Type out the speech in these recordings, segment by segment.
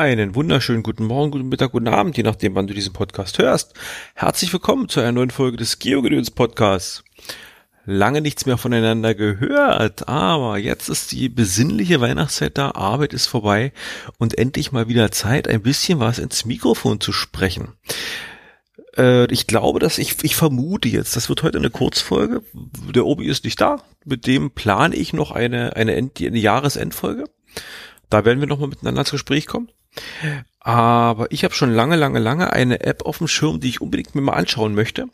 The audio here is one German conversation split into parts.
Einen wunderschönen guten Morgen, guten Mittag, guten Abend, je nachdem, wann du diesen Podcast hörst. Herzlich willkommen zu einer neuen Folge des Geogedöns Podcasts. Lange nichts mehr voneinander gehört, aber jetzt ist die besinnliche Weihnachtszeit da, Arbeit ist vorbei und endlich mal wieder Zeit, ein bisschen was ins Mikrofon zu sprechen. Äh, ich glaube, dass ich, ich vermute jetzt, das wird heute eine Kurzfolge. Der Obi ist nicht da. Mit dem plane ich noch eine, eine, End, eine Jahresendfolge. Da werden wir nochmal miteinander ins Gespräch kommen. Aber ich habe schon lange, lange, lange eine App auf dem Schirm, die ich unbedingt mir mal anschauen möchte.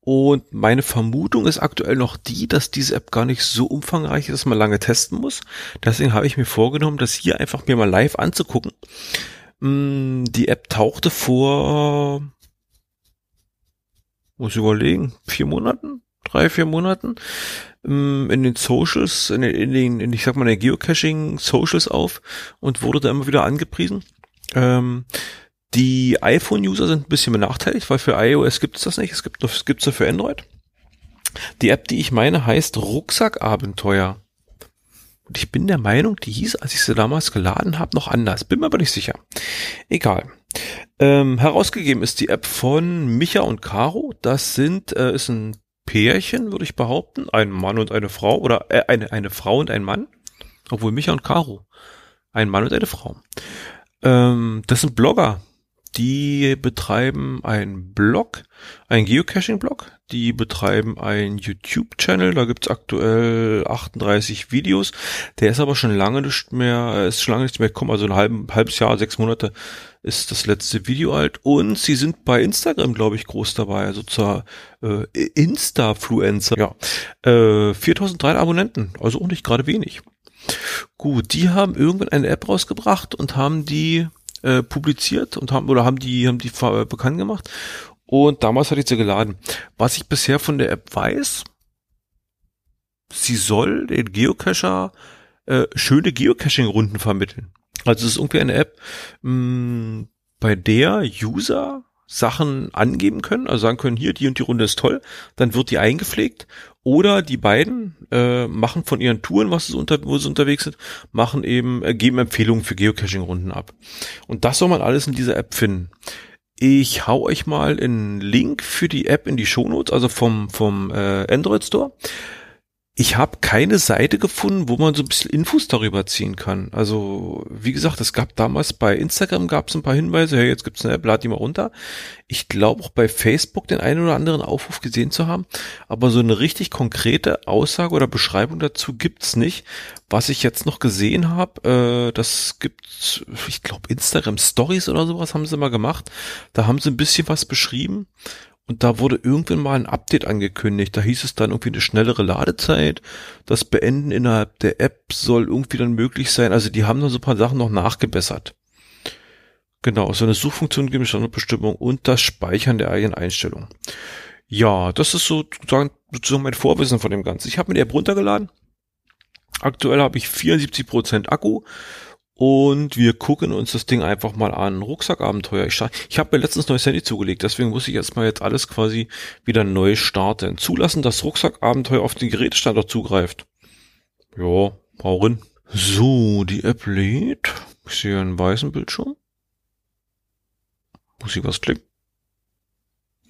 Und meine Vermutung ist aktuell noch die, dass diese App gar nicht so umfangreich ist, dass man lange testen muss. Deswegen habe ich mir vorgenommen, das hier einfach mir mal live anzugucken. Mm, die App tauchte vor, muss ich überlegen, vier Monaten, drei, vier Monaten in den Socials, in den, in den in, ich sag mal, in den Geocaching-Socials auf und wurde da immer wieder angepriesen. Ähm, die iPhone-User sind ein bisschen benachteiligt, weil für iOS gibt es das nicht, es gibt es gibt's nur für Android. Die App, die ich meine, heißt Rucksackabenteuer. Und ich bin der Meinung, die hieß, als ich sie damals geladen habe, noch anders. Bin mir aber nicht sicher. Egal. Ähm, herausgegeben ist die App von Micha und Caro. Das sind, äh, ist ein Pärchen, würde ich behaupten. Ein Mann und eine Frau oder äh, eine, eine Frau und ein Mann. Obwohl Micha und Caro. Ein Mann und eine Frau. Ähm, das sind Blogger. Die betreiben einen Blog, einen Geocaching-Blog. Die betreiben einen YouTube-Channel. Da gibt's aktuell 38 Videos. Der ist aber schon lange nicht mehr, ist schon lange nicht mehr gekommen. Also ein halben, halbes Jahr, sechs Monate ist das letzte Video alt. Und sie sind bei Instagram, glaube ich, groß dabei. Also zur äh, Insta-Fluencer. Ja, äh, 4300 Abonnenten. Also auch nicht gerade wenig. Gut, die haben irgendwann eine App rausgebracht und haben die äh, publiziert und haben oder haben die haben die äh, bekannt gemacht und damals hatte ich sie geladen. Was ich bisher von der App weiß, sie soll den Geocacher äh, schöne Geocaching-Runden vermitteln. Also es ist irgendwie eine App, mh, mm, bei der User Sachen angeben können, also sagen können, hier, die und die Runde ist toll, dann wird die eingepflegt. Oder die beiden äh, machen von ihren Touren, was sie unter, wo sie unterwegs sind, machen eben, äh, geben Empfehlungen für Geocaching-Runden ab. Und das soll man alles in dieser App finden. Ich hau euch mal einen Link für die App in die Shownotes, also vom, vom äh, Android Store ich habe keine Seite gefunden, wo man so ein bisschen Infos darüber ziehen kann. Also, wie gesagt, es gab damals bei Instagram gab es ein paar Hinweise, hey, jetzt gibt's eine App, lad die mal runter. Ich glaube auch bei Facebook den einen oder anderen Aufruf gesehen zu haben, aber so eine richtig konkrete Aussage oder Beschreibung dazu gibt's nicht. Was ich jetzt noch gesehen habe, äh, das gibt's, ich glaube, Instagram Stories oder sowas haben sie mal gemacht. Da haben sie ein bisschen was beschrieben und da wurde irgendwann mal ein Update angekündigt. Da hieß es dann irgendwie eine schnellere Ladezeit. Das Beenden innerhalb der App soll irgendwie dann möglich sein. Also die haben da so ein paar Sachen noch nachgebessert. Genau, so eine Suchfunktion gibt es Standardbestimmung und das Speichern der eigenen Einstellungen. Ja, das ist sozusagen, sozusagen mein Vorwissen von dem Ganzen. Ich habe mir die App runtergeladen. Aktuell habe ich 74% Akku. Und wir gucken uns das Ding einfach mal an. Rucksackabenteuer. Ich, ich habe mir letztens neues Handy zugelegt, deswegen muss ich erstmal jetzt alles quasi wieder neu starten. Zulassen, dass Rucksackabenteuer auf den Gerätestandard zugreift. Ja, hau rein. So, die App lädt. Ich sehe einen weißen Bildschirm. Muss ich was klicken?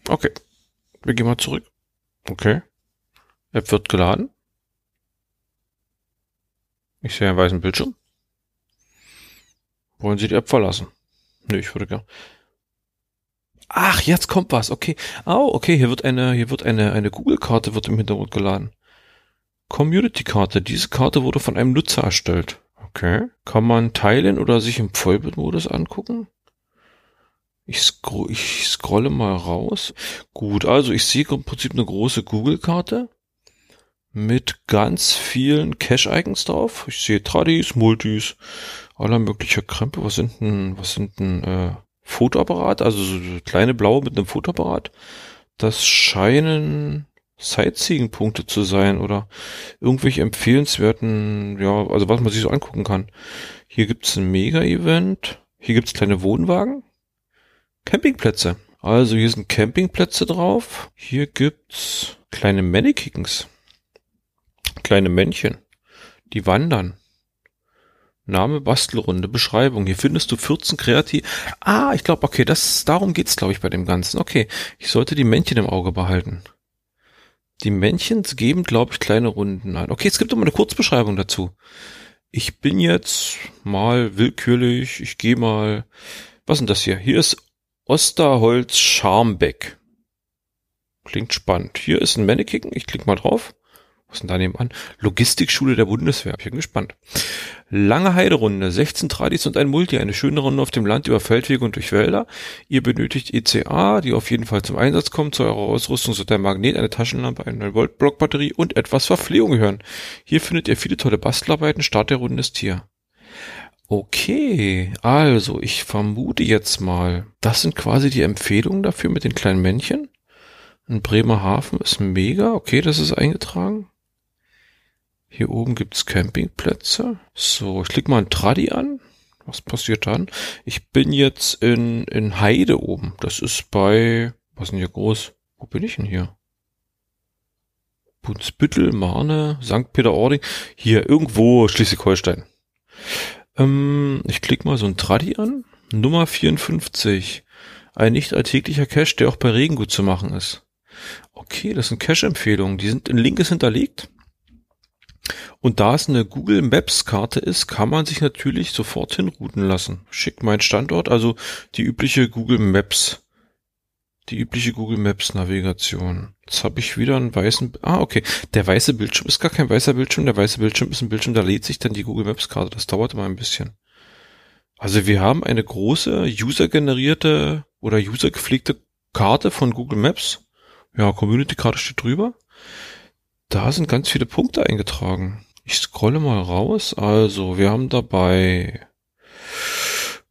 Okay. Wir gehen mal zurück. Okay. App wird geladen. Ich sehe einen weißen Bildschirm. Wollen Sie die App verlassen? Nee, ich würde gern. Ach, jetzt kommt was. Okay. Oh, okay, hier wird eine, hier wird eine, eine Google-Karte wird im Hintergrund geladen. Community-Karte. Diese Karte wurde von einem Nutzer erstellt. Okay. Kann man teilen oder sich im Vollbildmodus angucken? Ich, scro ich scrolle mal raus. Gut, also ich sehe im Prinzip eine große Google-Karte mit ganz vielen Cache-Icons drauf. Ich sehe Tradis, Multis, aller möglicher Krempe. Was sind denn, was sind denn, äh, Fotoapparat? Also so kleine blaue mit einem Fotoapparat. Das scheinen Sightseeing-Punkte zu sein oder irgendwelche empfehlenswerten, ja, also was man sich so angucken kann. Hier gibt's ein Mega-Event. Hier gibt's kleine Wohnwagen. Campingplätze. Also hier sind Campingplätze drauf. Hier gibt's kleine Mannequins. Kleine Männchen. Die wandern. Name Bastelrunde, Beschreibung. Hier findest du 14 kreativ. Ah, ich glaube, okay, das darum geht's, glaube ich, bei dem Ganzen. Okay, ich sollte die Männchen im Auge behalten. Die Männchen geben, glaube ich, kleine Runden ein. Okay, es gibt immer eine Kurzbeschreibung dazu. Ich bin jetzt mal willkürlich, ich gehe mal, was ist das hier? Hier ist Osterholz Scharmbeck. Klingt spannend. Hier ist ein Mannequin, ich klicke mal drauf. Was denn da nebenan? Logistikschule der Bundeswehr. Ich bin gespannt. Lange Heiderunde, 16 Tradis und ein Multi. Eine schöne Runde auf dem Land über Feldwege und durch Wälder. Ihr benötigt ECA, die auf jeden Fall zum Einsatz kommt. Zu eurer Ausrüstung soll der Magnet, eine Taschenlampe, eine Volt Blockbatterie und etwas Verpflegung gehören. Hier findet ihr viele tolle Bastelarbeiten. Start der Runde ist hier. Okay, also ich vermute jetzt mal, das sind quasi die Empfehlungen dafür mit den kleinen Männchen. Ein Bremerhaven ist mega. Okay, das ist eingetragen. Hier oben gibt's Campingplätze. So, ich klicke mal ein Tradi an. Was passiert dann? Ich bin jetzt in, in Heide oben. Das ist bei, was ist denn hier groß? Wo bin ich denn hier? Bunzbüttel, Marne, St. Peter-Ording. Hier, irgendwo Schleswig-Holstein. Ähm, ich klicke mal so ein Tradi an. Nummer 54. Ein nicht alltäglicher Cache, der auch bei Regen gut zu machen ist. Okay, das sind Cache-Empfehlungen. Die sind in Linkes hinterlegt. Und da es eine Google Maps Karte ist, kann man sich natürlich sofort hinrouten lassen. Schick mein Standort, also die übliche Google Maps, die übliche Google Maps Navigation. Jetzt habe ich wieder einen weißen, ah okay, der weiße Bildschirm ist gar kein weißer Bildschirm, der weiße Bildschirm ist ein Bildschirm, da lädt sich dann die Google Maps Karte. Das dauert immer ein bisschen. Also wir haben eine große user-generierte oder user-gepflegte Karte von Google Maps. Ja, Community-Karte steht drüber. Da sind ganz viele Punkte eingetragen. Ich scrolle mal raus. Also, wir haben dabei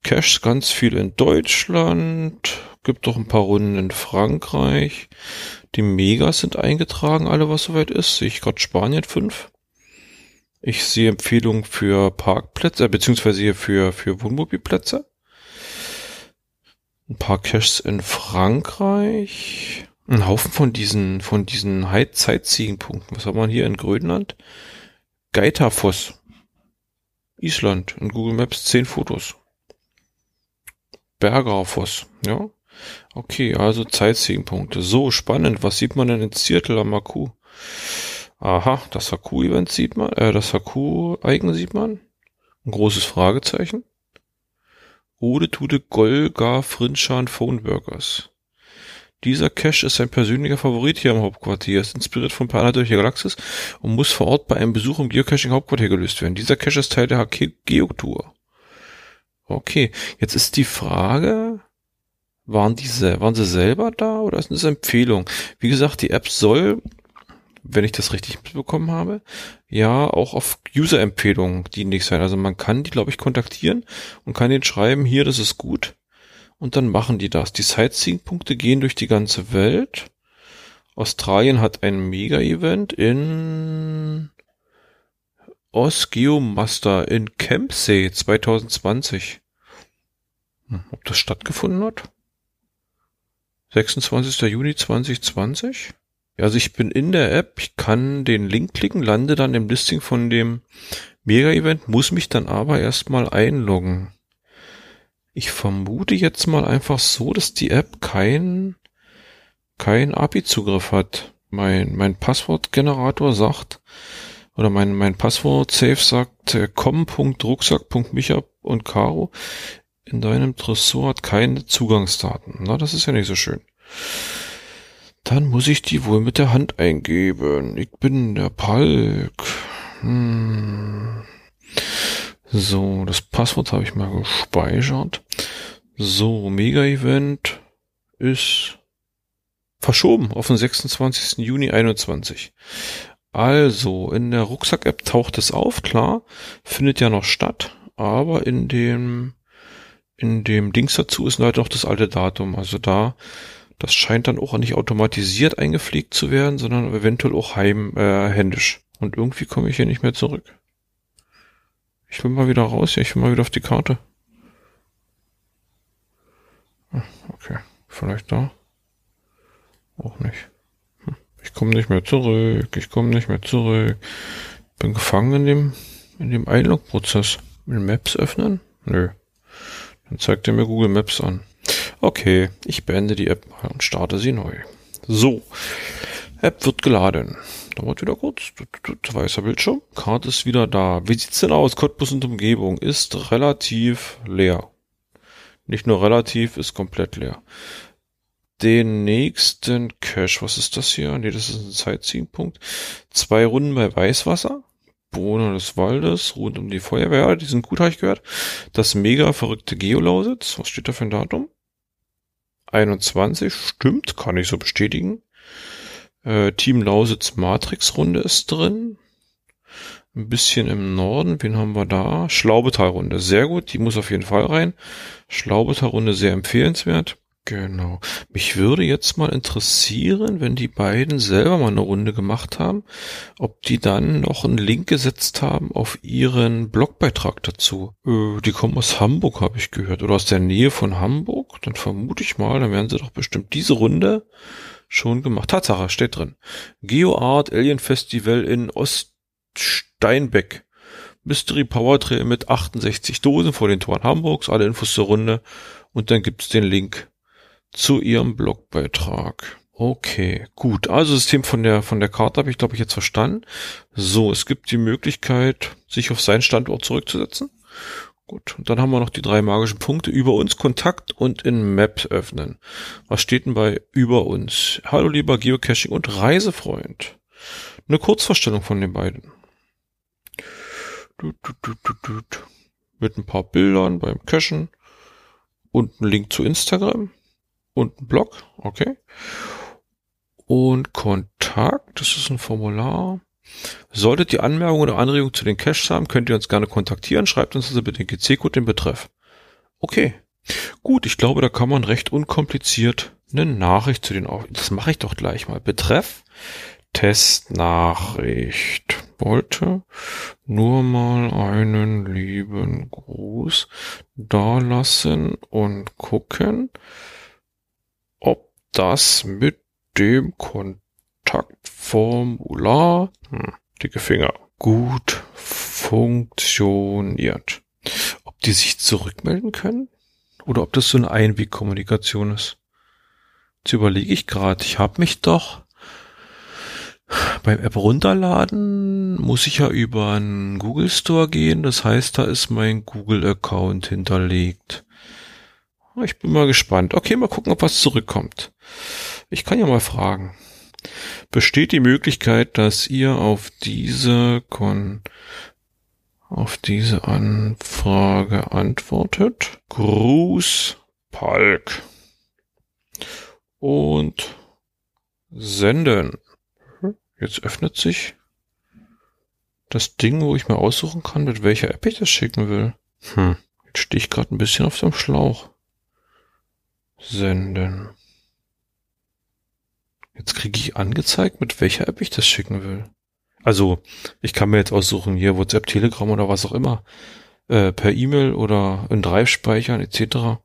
Caches ganz viel in Deutschland. Gibt doch ein paar Runden in Frankreich. Die Megas sind eingetragen, alle was soweit ist. Sehe ich gerade Spanien 5. Ich sehe Empfehlungen für Parkplätze, äh, beziehungsweise hier für, für Wohnmobilplätze. Ein paar Caches in Frankreich. Ein Haufen von diesen, von diesen Sightseeing-Punkten. Was haben wir hier in Grönland? Geitafoss. Island. In Google Maps 10 Fotos. Bergerfoss. Ja. Okay, also Sightseeing-Punkte. So, spannend. Was sieht man denn in Seattle am Haku? Aha, das Haku-Event sieht man, äh, das Haku-Eigen sieht man. Ein großes Fragezeichen. Ode Tude Golga Frinchan Phone Burgers. Dieser Cache ist sein persönlicher Favorit hier im Hauptquartier, ist inspiriert von durch die Galaxis und muss vor Ort bei einem Besuch im Geocaching-Hauptquartier gelöst werden. Dieser Cache ist Teil der HK Geotour. Okay, jetzt ist die Frage, waren diese, waren sie selber da oder ist das eine Empfehlung? Wie gesagt, die App soll, wenn ich das richtig mitbekommen habe, ja auch auf User-Empfehlungen dienlich sein. Also man kann die, glaube ich, kontaktieren und kann denen schreiben, hier, das ist gut und dann machen die das. Die Sightseeing-Punkte gehen durch die ganze Welt. Australien hat ein Mega-Event in Osgeomaster in Kempsey 2020. Hm, ob das stattgefunden hat? 26. Juni 2020? Also ich bin in der App, ich kann den Link klicken, lande dann im Listing von dem Mega-Event, muss mich dann aber erstmal einloggen. Ich vermute jetzt mal einfach so, dass die App kein, kein API-Zugriff hat. Mein, mein Passwortgenerator sagt, oder mein, mein Passwort-Safe sagt, äh, com.rucksack.micha und Caro in deinem Tresor hat keine Zugangsdaten. Na, das ist ja nicht so schön. Dann muss ich die wohl mit der Hand eingeben. Ich bin der Palk. Hm. So, das Passwort habe ich mal gespeichert. So, Mega-Event ist verschoben auf den 26. Juni 21. Also, in der Rucksack-App taucht es auf, klar, findet ja noch statt, aber in dem, in dem Dings dazu ist leider noch das alte Datum. Also da, das scheint dann auch nicht automatisiert eingepflegt zu werden, sondern eventuell auch heim, äh, händisch. Und irgendwie komme ich hier nicht mehr zurück. Ich will mal wieder raus, ja, ich will mal wieder auf die Karte. Ah, okay, vielleicht da. Auch nicht. Hm. Ich komme nicht mehr zurück, ich komme nicht mehr zurück. Bin gefangen in dem, in dem Einlog-Prozess. Maps öffnen? Nö. Dann zeigt er mir Google Maps an. Okay, ich beende die App mal und starte sie neu. So, App wird geladen. Dauert wieder kurz. Weißer Bildschirm. Karte ist wieder da. Wie sieht's denn aus? Cottbus und Umgebung ist relativ leer. Nicht nur relativ, ist komplett leer. Den nächsten Cache, was ist das hier? Nee, das ist ein Sightseeing-Punkt. Zwei Runden bei Weißwasser. Bewohner des Waldes, rund um die Feuerwehr, die sind gut, habe ich gehört. Das mega verrückte Geolausitz, was steht da für ein Datum? 21, stimmt, kann ich so bestätigen. Äh, Team Lausitz Matrix Runde ist drin. Ein bisschen im Norden, wen haben wir da? Schlaubetal Runde, sehr gut, die muss auf jeden Fall rein. Schlaubetal Runde sehr empfehlenswert. Genau. Mich würde jetzt mal interessieren, wenn die beiden selber mal eine Runde gemacht haben, ob die dann noch einen Link gesetzt haben auf ihren Blogbeitrag dazu. Äh, die kommen aus Hamburg, habe ich gehört, oder aus der Nähe von Hamburg. Dann vermute ich mal, dann werden sie doch bestimmt diese Runde schon gemacht. Tatsache, steht drin. GeoArt Alien Festival in Oststeinbeck. Mystery Power Trail mit 68 Dosen vor den Toren Hamburgs. Alle Infos zur Runde. Und dann gibt's den Link zu Ihrem Blogbeitrag. Okay, gut. Also System von der von der Karte habe ich glaube ich jetzt verstanden. So, es gibt die Möglichkeit, sich auf seinen Standort zurückzusetzen. Gut, und dann haben wir noch die drei magischen Punkte über uns, Kontakt und in Map öffnen. Was steht denn bei über uns? Hallo lieber Geocaching und Reisefreund. Eine Kurzvorstellung von den beiden. Mit ein paar Bildern beim Cachen und ein Link zu Instagram und ein Blog, okay. Und Kontakt, das ist ein Formular. Solltet ihr Anmerkungen oder Anregungen zu den Caches haben, könnt ihr uns gerne kontaktieren. Schreibt uns also bitte den GC-Code den Betreff. Okay. Gut, ich glaube, da kann man recht unkompliziert eine Nachricht zu den auf. Das mache ich doch gleich mal. Betreff Testnachricht. Wollte nur mal einen lieben Gruß dalassen und gucken, das mit dem Kontaktformular, hm, dicke Finger, gut funktioniert. Ob die sich zurückmelden können? Oder ob das so eine Einwegkommunikation ist? Jetzt überlege ich gerade, ich habe mich doch beim App runterladen muss ich ja über einen Google Store gehen. Das heißt, da ist mein Google Account hinterlegt. Ich bin mal gespannt. Okay, mal gucken, ob was zurückkommt. Ich kann ja mal fragen. Besteht die Möglichkeit, dass ihr auf diese Kon auf diese Anfrage antwortet? Gruß Palk. Und senden. Jetzt öffnet sich das Ding, wo ich mir aussuchen kann, mit welcher App ich das schicken will. Hm, jetzt stehe ich gerade ein bisschen auf dem Schlauch. Senden. Jetzt kriege ich angezeigt, mit welcher App ich das schicken will. Also, ich kann mir jetzt aussuchen, hier WhatsApp, Telegram oder was auch immer, äh, per E-Mail oder in Drive speichern etc.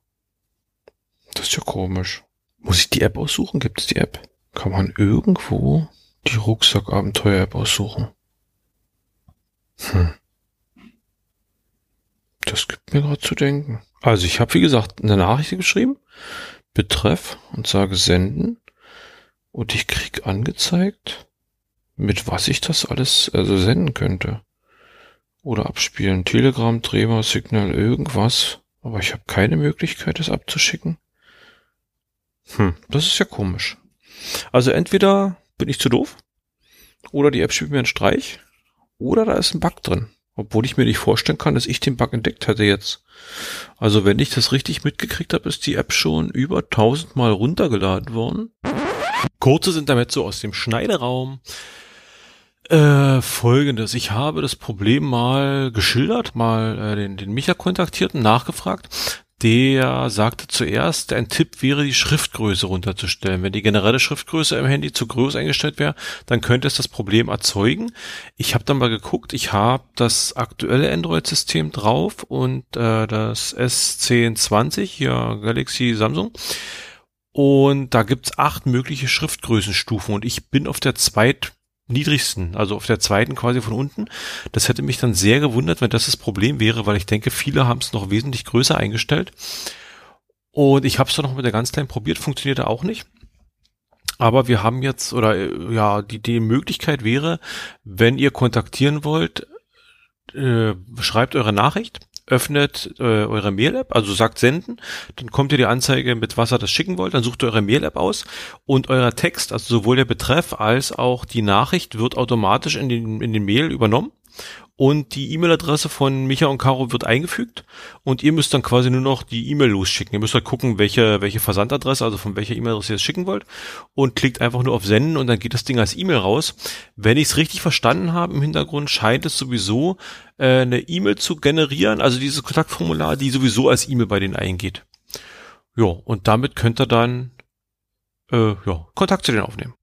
Das ist ja komisch. Muss ich die App aussuchen? Gibt es die App? Kann man irgendwo die Rucksackabenteuer-App aussuchen? Hm. Das gibt mir gerade zu denken. Also ich habe, wie gesagt, eine Nachricht geschrieben, Betreff und sage senden und ich krieg angezeigt, mit was ich das alles also senden könnte. Oder abspielen. Telegram, Trema, Signal, irgendwas. Aber ich habe keine Möglichkeit, das abzuschicken. Hm, das ist ja komisch. Also entweder bin ich zu doof, oder die App spielt mir einen Streich, oder da ist ein Bug drin. Obwohl ich mir nicht vorstellen kann, dass ich den Bug entdeckt hätte jetzt. Also wenn ich das richtig mitgekriegt habe, ist die App schon über 1000 Mal runtergeladen worden. Kurze sind damit so aus dem Schneideraum. Äh, folgendes. Ich habe das Problem mal geschildert, mal äh, den, den Micha kontaktiert und nachgefragt der sagte zuerst, ein Tipp wäre, die Schriftgröße runterzustellen. Wenn die generelle Schriftgröße im Handy zu groß eingestellt wäre, dann könnte es das Problem erzeugen. Ich habe dann mal geguckt, ich habe das aktuelle Android-System drauf und äh, das S1020, hier Galaxy Samsung. Und da gibt's acht mögliche Schriftgrößenstufen und ich bin auf der zweit niedrigsten, also auf der zweiten quasi von unten. Das hätte mich dann sehr gewundert, wenn das das Problem wäre, weil ich denke, viele haben es noch wesentlich größer eingestellt. Und ich habe es dann noch mit der ganz kleinen probiert, funktionierte auch nicht. Aber wir haben jetzt, oder äh, ja, die, die Möglichkeit wäre, wenn ihr kontaktieren wollt, äh, schreibt eure Nachricht, öffnet äh, eure Mail-App, also sagt senden, dann kommt ihr die Anzeige mit was ihr das schicken wollt, dann sucht ihr eure Mail-App aus und euer Text, also sowohl der Betreff als auch die Nachricht wird automatisch in den, in den Mail übernommen und die E-Mail-Adresse von Micha und Caro wird eingefügt und ihr müsst dann quasi nur noch die E-Mail losschicken. Ihr müsst halt gucken, welche, welche Versandadresse, also von welcher E-Mail-Adresse ihr es schicken wollt und klickt einfach nur auf Senden und dann geht das Ding als E-Mail raus. Wenn ich es richtig verstanden habe im Hintergrund, scheint es sowieso äh, eine E-Mail zu generieren, also dieses Kontaktformular, die sowieso als E-Mail bei denen eingeht. Ja, und damit könnt ihr dann äh, ja, Kontakt zu denen aufnehmen.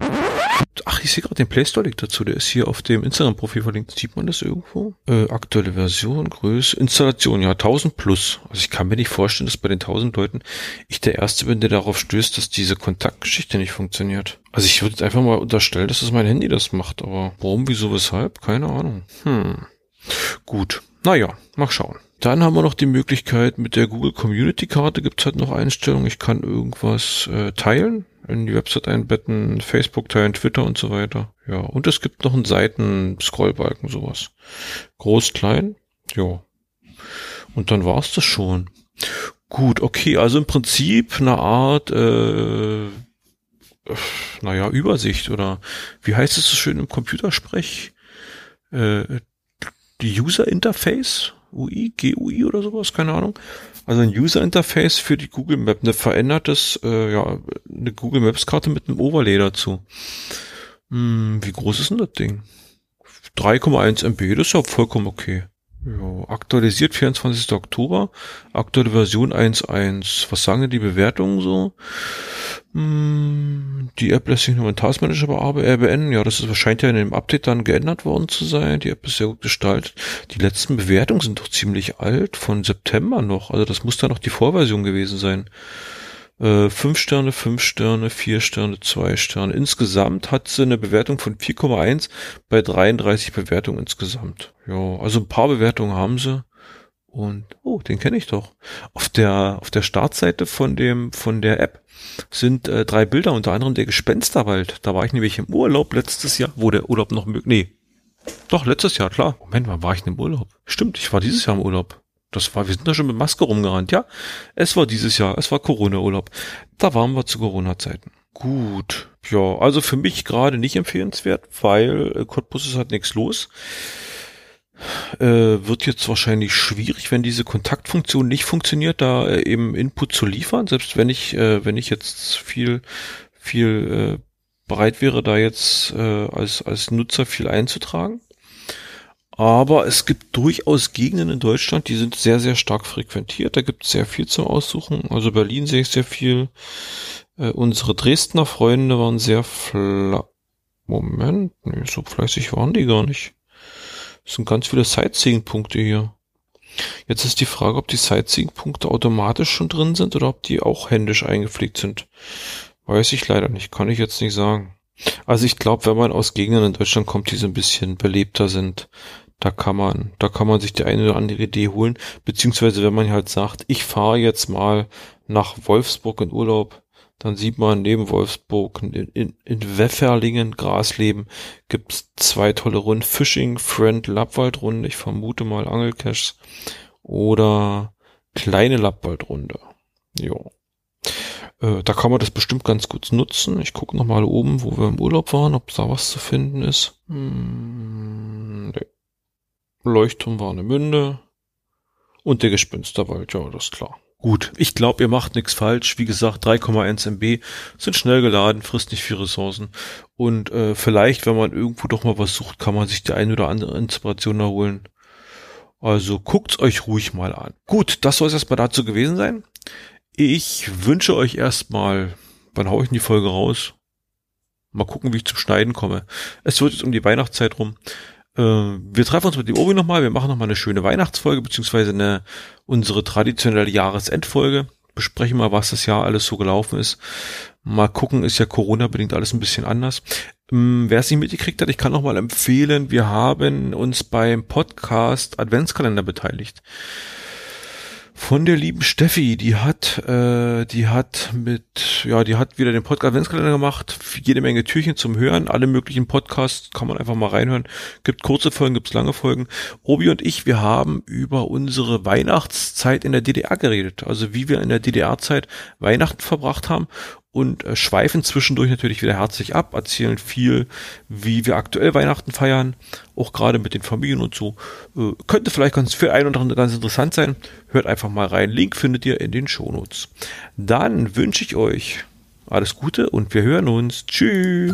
Ach, ich sehe gerade den Play Store Link dazu. Der ist hier auf dem Instagram-Profil verlinkt. Sieht man das irgendwo? Äh, aktuelle Version, Größe, Installation, ja, 1000 plus. Also ich kann mir nicht vorstellen, dass bei den 1000 Leuten ich der Erste bin, der darauf stößt, dass diese Kontaktgeschichte nicht funktioniert. Also ich würde einfach mal unterstellen, dass es mein Handy das macht. Aber warum, wieso, weshalb? Keine Ahnung. Hm. Gut. Naja, mal schauen. Dann haben wir noch die Möglichkeit, mit der Google Community Karte gibt's halt noch Einstellungen. Ich kann irgendwas äh, teilen in die Website einbetten, Facebook teilen, Twitter und so weiter. Ja, und es gibt noch einen Seiten-Scrollbalken, sowas. Groß, klein, ja. Und dann war's das schon. Gut, okay, also im Prinzip eine Art, äh, naja, Übersicht oder wie heißt es so schön im Computersprech? Äh, die User Interface, UI, GUI oder sowas, keine Ahnung. Also ein User Interface für die Google Map, eine verändertes, äh, ja, eine Google Maps Karte mit einem Overlay dazu. Hm, wie groß ist denn das Ding? 3,1 MB, das ist ja vollkommen okay. Ja, aktualisiert 24. Oktober, aktuelle Version 1.1. Was sagen denn die Bewertungen so? Hm, die App lässt sich nur in Taskmanager beenden. Ja, das ist wahrscheinlich ja in dem Update dann geändert worden zu sein. Die App ist sehr gut gestaltet. Die letzten Bewertungen sind doch ziemlich alt, von September noch. Also das muss da noch die Vorversion gewesen sein. Äh, fünf Sterne, fünf Sterne, vier Sterne, zwei Sterne. Insgesamt hat sie eine Bewertung von 4,1 bei 33 Bewertungen insgesamt. Ja, also ein paar Bewertungen haben sie. Und, oh, den kenne ich doch. Auf der, auf der Startseite von dem, von der App sind äh, drei Bilder, unter anderem der Gespensterwald. Da war ich nämlich im Urlaub letztes Jahr, wo der Urlaub noch möglich, nee. Doch, letztes Jahr, klar. Moment, wann war ich denn im Urlaub? Stimmt, ich war dieses Jahr im Urlaub. Das war, wir sind da schon mit Maske rumgerannt, ja. Es war dieses Jahr, es war Corona-Urlaub. Da waren wir zu Corona-Zeiten. Gut. Ja, also für mich gerade nicht empfehlenswert, weil äh, Cottbus ist halt nichts los. Äh, wird jetzt wahrscheinlich schwierig, wenn diese Kontaktfunktion nicht funktioniert, da äh, eben Input zu liefern. Selbst wenn ich, äh, wenn ich jetzt viel, viel äh, bereit wäre, da jetzt äh, als, als Nutzer viel einzutragen. Aber es gibt durchaus Gegenden in Deutschland, die sind sehr, sehr stark frequentiert. Da gibt es sehr viel zum Aussuchen. Also Berlin sehe ich sehr viel. Äh, unsere Dresdner Freunde waren sehr fla Moment, nee, so fleißig waren die gar nicht. Es sind ganz viele Sightseeing-Punkte hier. Jetzt ist die Frage, ob die Sightseeing-Punkte automatisch schon drin sind oder ob die auch händisch eingepflegt sind. Weiß ich leider nicht, kann ich jetzt nicht sagen. Also ich glaube, wenn man aus Gegenden in Deutschland kommt, die so ein bisschen belebter sind, da kann man, da kann man sich die eine oder andere Idee holen, beziehungsweise wenn man halt sagt, ich fahre jetzt mal nach Wolfsburg in Urlaub, dann sieht man neben Wolfsburg in, in, in Wefferlingen, Grasleben, gibt's zwei tolle Runden, Fishing, Friend, Lappwaldrunde, ich vermute mal Angelcaches oder kleine Lappwaldrunde. Jo. Äh, da kann man das bestimmt ganz gut nutzen. Ich gucke nochmal oben, wo wir im Urlaub waren, ob da was zu finden ist. Hm, nee. Leuchtturm Warnemünde und der Gespensterwald, ja, das ist klar. Gut, ich glaube, ihr macht nichts falsch. Wie gesagt, 3,1 MB sind schnell geladen, frisst nicht viel Ressourcen. Und äh, vielleicht, wenn man irgendwo doch mal was sucht, kann man sich die eine oder andere Inspiration erholen. Also guckt's euch ruhig mal an. Gut, das soll es erstmal dazu gewesen sein. Ich wünsche euch erstmal, wann hau ich in die Folge raus? Mal gucken, wie ich zum Schneiden komme. Es wird jetzt um die Weihnachtszeit rum. Äh, wir treffen uns mit dem Obi nochmal, wir machen nochmal eine schöne Weihnachtsfolge, beziehungsweise eine, unsere traditionelle Jahresendfolge. Besprechen mal, was das Jahr alles so gelaufen ist. Mal gucken, ist ja Corona-bedingt alles ein bisschen anders. Ähm, wer es nicht mitgekriegt hat, ich kann noch mal empfehlen, wir haben uns beim Podcast Adventskalender beteiligt von der lieben Steffi, die hat, äh, die hat mit, ja, die hat wieder den Podcast Adventskalender gemacht, jede Menge Türchen zum Hören, alle möglichen Podcasts kann man einfach mal reinhören. Gibt kurze Folgen, gibt's lange Folgen. Obi und ich, wir haben über unsere Weihnachtszeit in der DDR geredet, also wie wir in der DDR-Zeit Weihnachten verbracht haben und äh, schweifen zwischendurch natürlich wieder herzlich ab, erzählen viel, wie wir aktuell Weihnachten feiern, auch gerade mit den Familien und so. Äh, könnte vielleicht ganz für einen oder anderen ganz interessant sein. Hört einfach mal rein. Link findet ihr in den Shownotes. Dann wünsche ich euch alles Gute und wir hören uns. Tschüss.